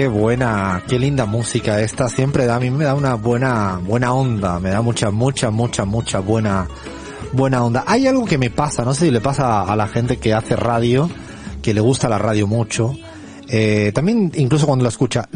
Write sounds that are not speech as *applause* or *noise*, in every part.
Qué buena, qué linda música esta. Siempre da, a mí me da una buena, buena onda. Me da mucha, mucha, mucha, mucha buena, buena onda. Hay algo que me pasa, no sé si le pasa a la gente que hace radio, que le gusta la radio mucho. Eh, también incluso cuando la escucha.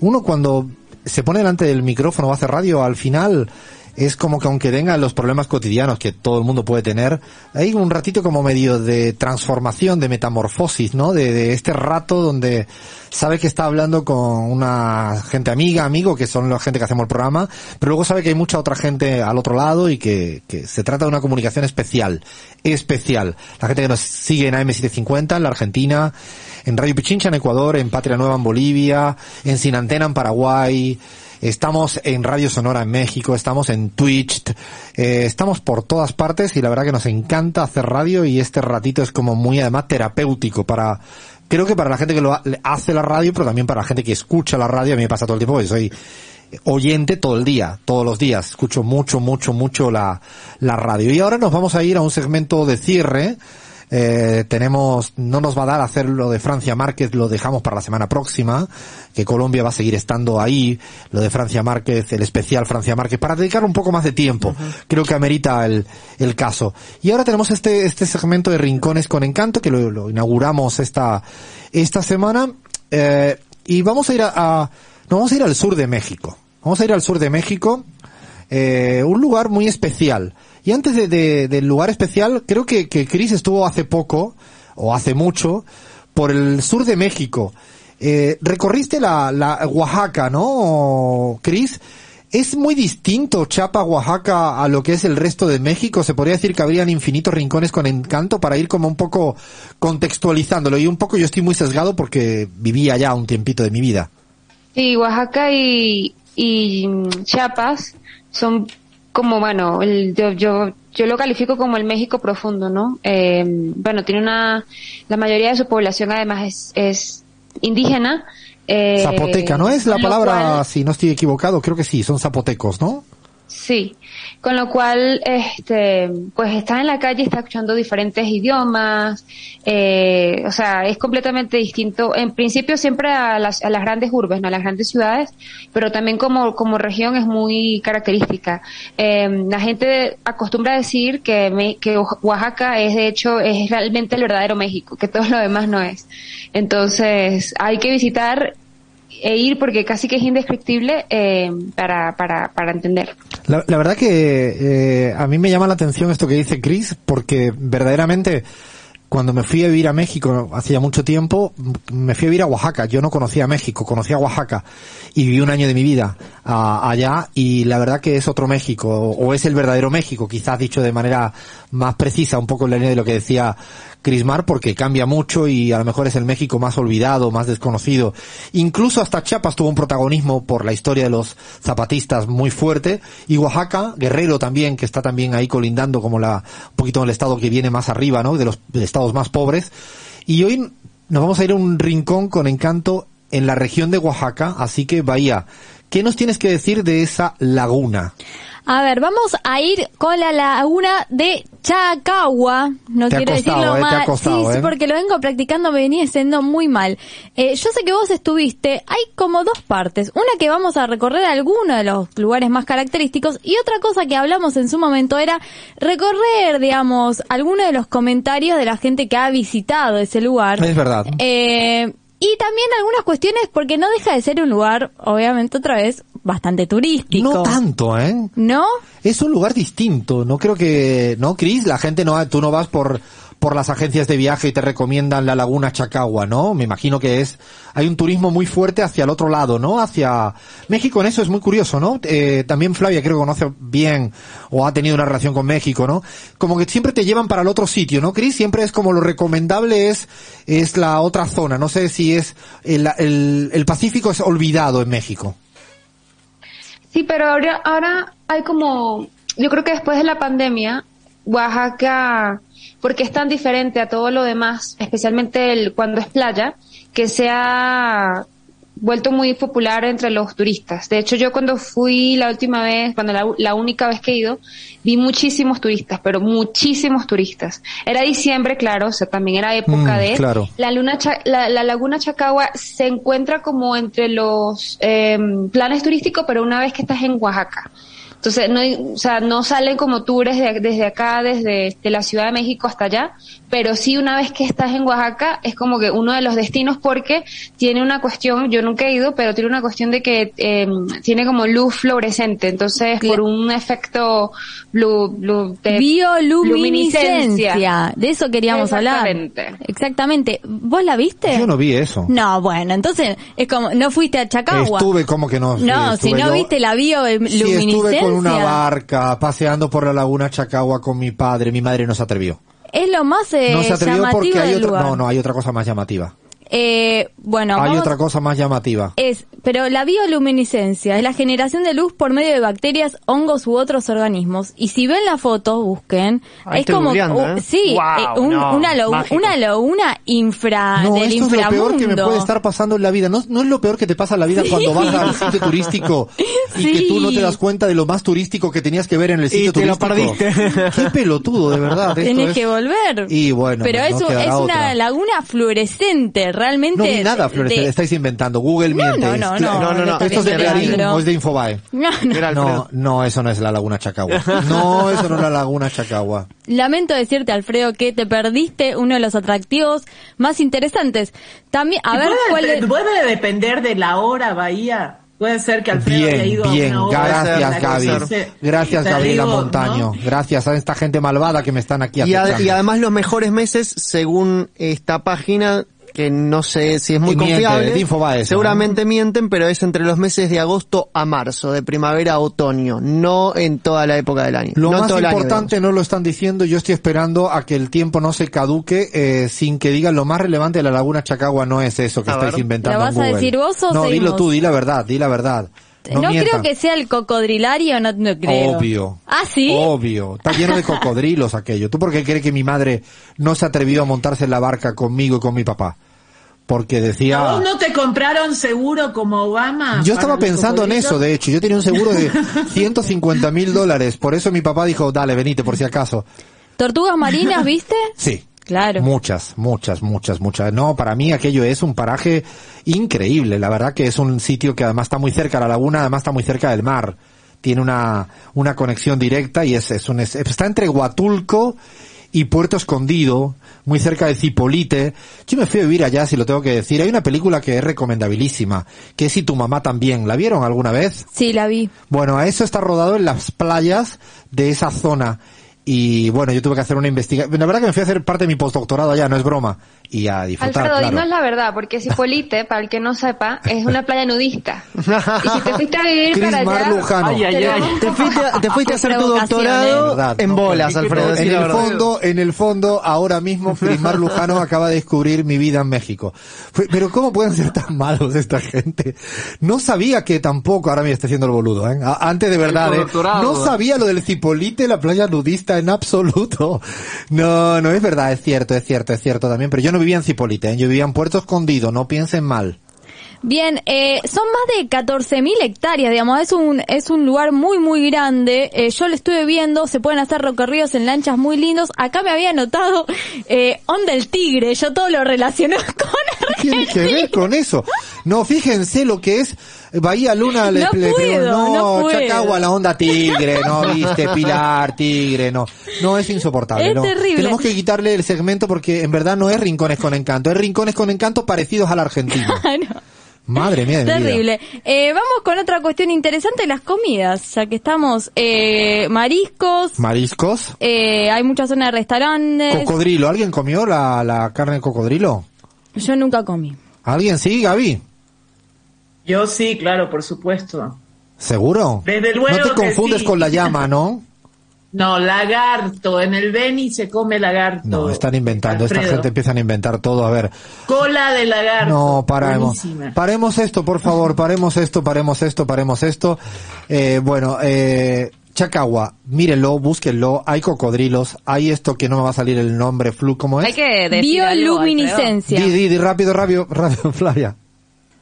Uno cuando se pone delante del micrófono o hace radio, al final es como que aunque tengan los problemas cotidianos que todo el mundo puede tener, hay un ratito como medio de transformación, de metamorfosis, ¿no? De, de este rato donde sabe que está hablando con una gente amiga, amigo, que son la gente que hacemos el programa, pero luego sabe que hay mucha otra gente al otro lado y que, que se trata de una comunicación especial, especial. La gente que nos sigue en AM750 en la Argentina, en Radio Pichincha en Ecuador, en Patria Nueva en Bolivia, en Sin Antena en Paraguay, Estamos en Radio Sonora en México, estamos en Twitch, eh, estamos por todas partes y la verdad que nos encanta hacer radio y este ratito es como muy además terapéutico para, creo que para la gente que lo ha- hace la radio, pero también para la gente que escucha la radio, a mí me pasa todo el tiempo porque soy oyente todo el día, todos los días, escucho mucho, mucho, mucho la, la radio. Y ahora nos vamos a ir a un segmento de cierre, eh, tenemos, no nos va a dar hacer lo de Francia Márquez, lo dejamos para la semana próxima, que Colombia va a seguir estando ahí, lo de Francia Márquez, el especial Francia Márquez, para dedicar un poco más de tiempo. Creo que amerita el, el caso. Y ahora tenemos este, este segmento de Rincones con Encanto, que lo, lo inauguramos esta, esta semana, eh, y vamos a ir a, a- vamos a ir al sur de México. Vamos a ir al sur de México, eh, un lugar muy especial. Y antes de, de- del lugar especial, creo que, que Chris estuvo hace poco, o hace mucho, por el sur de México. Eh, recorriste la, la Oaxaca, ¿no, Chris? ¿Es muy distinto Chiapas, Oaxaca a lo que es el resto de México? Se podría decir que habrían infinitos rincones con encanto para ir como un poco contextualizándolo. Y un poco yo estoy muy sesgado porque viví allá un tiempito de mi vida. Sí, Oaxaca y, y mm, Chiapas son como, bueno, el- yo, yo, yo lo califico como el México profundo, ¿no? Eh, bueno, tiene una, la mayoría de su población además es, es indígena. eh, Zapoteca, ¿no es la palabra, cual- si no estoy equivocado? Creo que sí, son zapotecos, ¿no? Sí, con lo cual, este, pues estás en la calle, estás escuchando diferentes idiomas, eh, o sea, es completamente distinto, en principio siempre a las, a las grandes urbes, ¿no? a las grandes ciudades, pero también como, como región es muy característica. Eh, la gente acostumbra a decir que, me- que Oaxaca es de hecho, es realmente el verdadero México, que todo lo demás no es. Entonces, hay que visitar e ir porque casi que es indescriptible eh, para, para, para entender. La, verdad que eh, a mí me llama la atención esto que dice Chris, porque verdaderamente cuando me fui a vivir a México hacía mucho tiempo, me fui a vivir a Oaxaca. Yo no conocía México, conocía Oaxaca y viví un año de mi vida allá y la verdad que es otro México, o es el verdadero México, quizás dicho de manera más precisa, un poco en la línea de lo que decía Crismar, porque cambia mucho y a lo mejor es el México más olvidado, más desconocido. Incluso hasta Chiapas tuvo un protagonismo por la historia de los zapatistas muy fuerte y Oaxaca, Guerrero también, que está también ahí colindando como la, un poquito el estado que viene más arriba, ¿no? De los estados más pobres. Y hoy nos vamos a ir a un rincón con encanto en la región de Oaxaca, así que Bahía, ¿qué nos tienes que decir de esa laguna? A ver, vamos a ir con la laguna de Chacagua. No Te quiero decirlo eh, te mal. sí, sí, eh. porque lo vengo practicando, me venía siendo muy mal. Eh, yo sé que vos estuviste, hay como dos partes. Una que vamos a recorrer algunos de los lugares más característicos y otra cosa que hablamos en su momento era recorrer, digamos, algunos de los comentarios de la gente que ha visitado ese lugar. Es verdad. Eh, y también algunas cuestiones porque no deja de ser un lugar, obviamente otra vez, bastante turístico. No tanto, ¿eh? ¿No? Es un lugar distinto. No creo que, ¿no, Cris? La gente no, tú no vas por, por las agencias de viaje y te recomiendan la laguna Chacagua, ¿no? Me imagino que es, hay un turismo muy fuerte hacia el otro lado, ¿no? Hacia México en eso es muy curioso, ¿no? Eh, también Flavia creo que conoce bien o ha tenido una relación con México, ¿no? Como que siempre te llevan para el otro sitio, ¿no, Cris? Siempre es como lo recomendable es, es la otra zona. No sé si es, el, el, el Pacífico es olvidado en México. Sí, pero ahora, ahora hay como, yo creo que después de la pandemia, Oaxaca, porque es tan diferente a todo lo demás, especialmente el, cuando es playa, que se ha vuelto muy popular entre los turistas. De hecho, yo cuando fui la última vez, cuando la, la única vez que he ido, vi muchísimos turistas, pero muchísimos turistas. Era diciembre, claro, o sea, también era época Mm, de... claro. La, luna Cha- la, la laguna Chacagua se encuentra como entre los eh, planes turísticos, pero una vez que estás en Oaxaca. Entonces, no, o sea, no salen como tours de- desde acá, desde de la Ciudad de México hasta allá, pero sí una vez que estás en Oaxaca es como que uno de los destinos porque tiene una cuestión, yo nunca he ido, pero tiene una cuestión de que eh, tiene como luz fluorescente, entonces por un efecto blue, blue, de Bioluminiscencia. De eso queríamos hablar. Exactamente. Exactamente. ¿Vos la viste? Yo no vi eso. No, bueno, entonces es como, no fuiste a Chacagua. Estuve como que no. No, estuve si no yo- viste la Sí, bioluminiscencia. estuve con una barca paseando por la laguna Chacagua con mi padre. Mi madre no se atrevió. Es lo más eh, No se atrevió porque hay del otra, lugar. no, no, hay otra cosa más llamativa. Eh, bueno, hay vamos- otra cosa más llamativa. es, pero la bioluminiscencia es la generación de luz por medio de bacterias, hongos u otros organismos. Y si ven la foto, busquen, Ahí es como, uh, ¿eh? sí, eh, un- no, una, lo- una laguna infra No, del esto es lo inframundo. peor que me puede estar pasando en la vida. No, no es lo peor que te pasa en la vida cuando vas al *laughs* sitio turístico y que tú no te das cuenta de lo más turístico que tenías que ver en el sitio te lo turístico. perdiste. Qué pelotudo, de verdad. *laughs* Tienes es- que volver. Y bueno, pero no es, es otra. una laguna fluorescente, realmente. No vi nada, Florencia, de- estáis inventando. Google miente. no, no, Es- no, no, no, no. Esto es de Clarín o es de Infobae. *laughs* No, no. No, no, eso no es la laguna Chacagua. No, eso no es la laguna Chacagua. Lamento decirte, Alfredo, que te perdiste uno de los atractivos más interesantes. También, a ver, puede, ¿cuál es? puede depender de la hora, Bahía. Puede ser que Alfredo haya Bien, ido bien, a una hora. gracias Gaby. se- Gracias Gabriela digo, Montaño. ¿no? Gracias a esta gente malvada que me están aquí Y, a- y además los mejores meses, según esta página, que no sé si es muy miente, confiable, Infobae seguramente mienten, pero es entre los meses de agosto a marzo, de primavera a otoño, no en toda la época del año. Lo no más todo el año, importante no lo están diciendo, yo estoy esperando a que el tiempo no se caduque eh, sin que digan lo más relevante de la laguna Chacagua no es eso que A estáis ver. inventando ¿Lo en vas a decir vos o No, dilo tú, di la verdad, di la verdad. No, creo que sea el cocodrilario, no, no creo. Obvio. Ah, sí. Obvio. Está lleno de *laughs* cocodrilos aquello. ¿Tú por qué crees que mi madre no se atrevió a montarse en la barca conmigo y con mi papá? Porque ¿A decía... no te compraron seguro como Obama? Yo estaba pensando en eso, de hecho. Yo tenía un seguro de 150 *laughs* mil dólares. Por eso mi papá dijo, dale, venite por si acaso. ¿Tortugas marinas, viste? Sí. Claro. Muchas, muchas, muchas, muchas. No, para mí aquello es un paraje increíble. La verdad que es un sitio que además está muy cerca, la laguna además está muy cerca del mar. Tiene una, una conexión directa y es, es un, es- está entre Huatulco y Puerto Escondido, muy cerca de Cipolite. Yo me fui a vivir allá, si lo tengo que decir. Hay una película que es recomendabilísima, que es Y tu mamá también. ¿La vieron alguna vez? Sí, la vi. Bueno, a eso está rodado en las playas de esa zona. Y bueno, yo tuve que hacer una investigación. La verdad que me fui a hacer parte de mi postdoctorado allá, no es broma. Y a disfrutar, Alfredo, claro. dinos la verdad, porque Cipolite, para el que no sepa, es una playa nudista. Y si te fuiste a vivir *laughs* Cris para Mar allá... Lujano. Ay, ay, ay. Te fuiste, a- te fuiste a hacer tu doctorado Verdad, en no, bolas, Alfredo. En el fondo, en el fondo, ahora mismo, Crismar Lujano acaba de descubrir mi vida en México. Pero ¿cómo pueden ser tan malos esta gente? No sabía que tampoco, ahora me estoy haciendo el boludo, ¿eh? Antes de verdad, ¿eh? No sabía lo del Cipolite, la playa nudista en absoluto. No, no es verdad, es cierto, es cierto, es cierto también. Pero yo no vivía en Cipolite, ¿eh? yo vivía en Puerto Escondido, no piensen mal. Bien, eh, son más de 14.000 hectáreas, digamos, es un, es un lugar muy, muy grande. Eh, yo lo estuve viendo, se pueden hacer recorridos en lanchas muy lindos. Acá me había notado Onda el Tigre, yo todo lo relaciono *laughs* con tiene que ver con eso? No, fíjense lo que es Bahía Luna. Le, No le- puedo, no, no. Chacagua, la onda tigre, no, *laughs* viste, Pilar, tigre, no. No, es insoportable, Es no. terrible. Tenemos que quitarle el segmento porque en verdad no es Rincones con Encanto, es Rincones con Encanto parecidos a la Argentina. *laughs* Ah, no. Madre mía de vida. Terrible. Eh, vamos con otra cuestión interesante, las comidas, ya que estamos eh, mariscos, Mariscos. eh, hay muchas zonas de restaurantes. Cocodrilo. ¿Alguien comió la, la carne de cocodrilo? Yo nunca comí. ¿Alguien sí, Gaby? Yo sí, claro, por supuesto. ¿Seguro? Desde luego No te confundes sí. con la llama, ¿no? No, lagarto. En el Beni se come lagarto. No, están inventando. Esta gente empiezan a inventar todo. A ver. Cola de lagarto. No, paremos. Buenísima. Paremos esto, por favor. Paremos esto, paremos esto, paremos esto. Eh, bueno, eh, Chacagua, mírenlo, búsquenlo. Hay cocodrilos. Hay esto que no me va a salir el nombre, flu, ¿cómo es? Hay que decir algo. Bioluminiscencia. Di, di, di, rápido, rápido, *laughs* rápido, Flavia.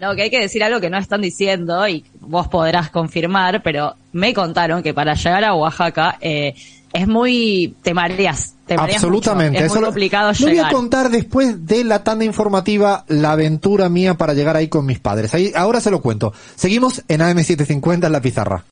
No, que hay que decir algo que no están diciendo y vos podrás confirmar, pero me contaron que para llegar a Oaxaca eh, es muy... te mareas. Te mareas Absolutamente. mucho. Es Eso muy lo- complicado lo voy a llegar. contar después de la tanda informativa la aventura mía para llegar ahí con mis padres. Ahí, ahora se lo cuento. Seguimos en AM750 en la pizarra.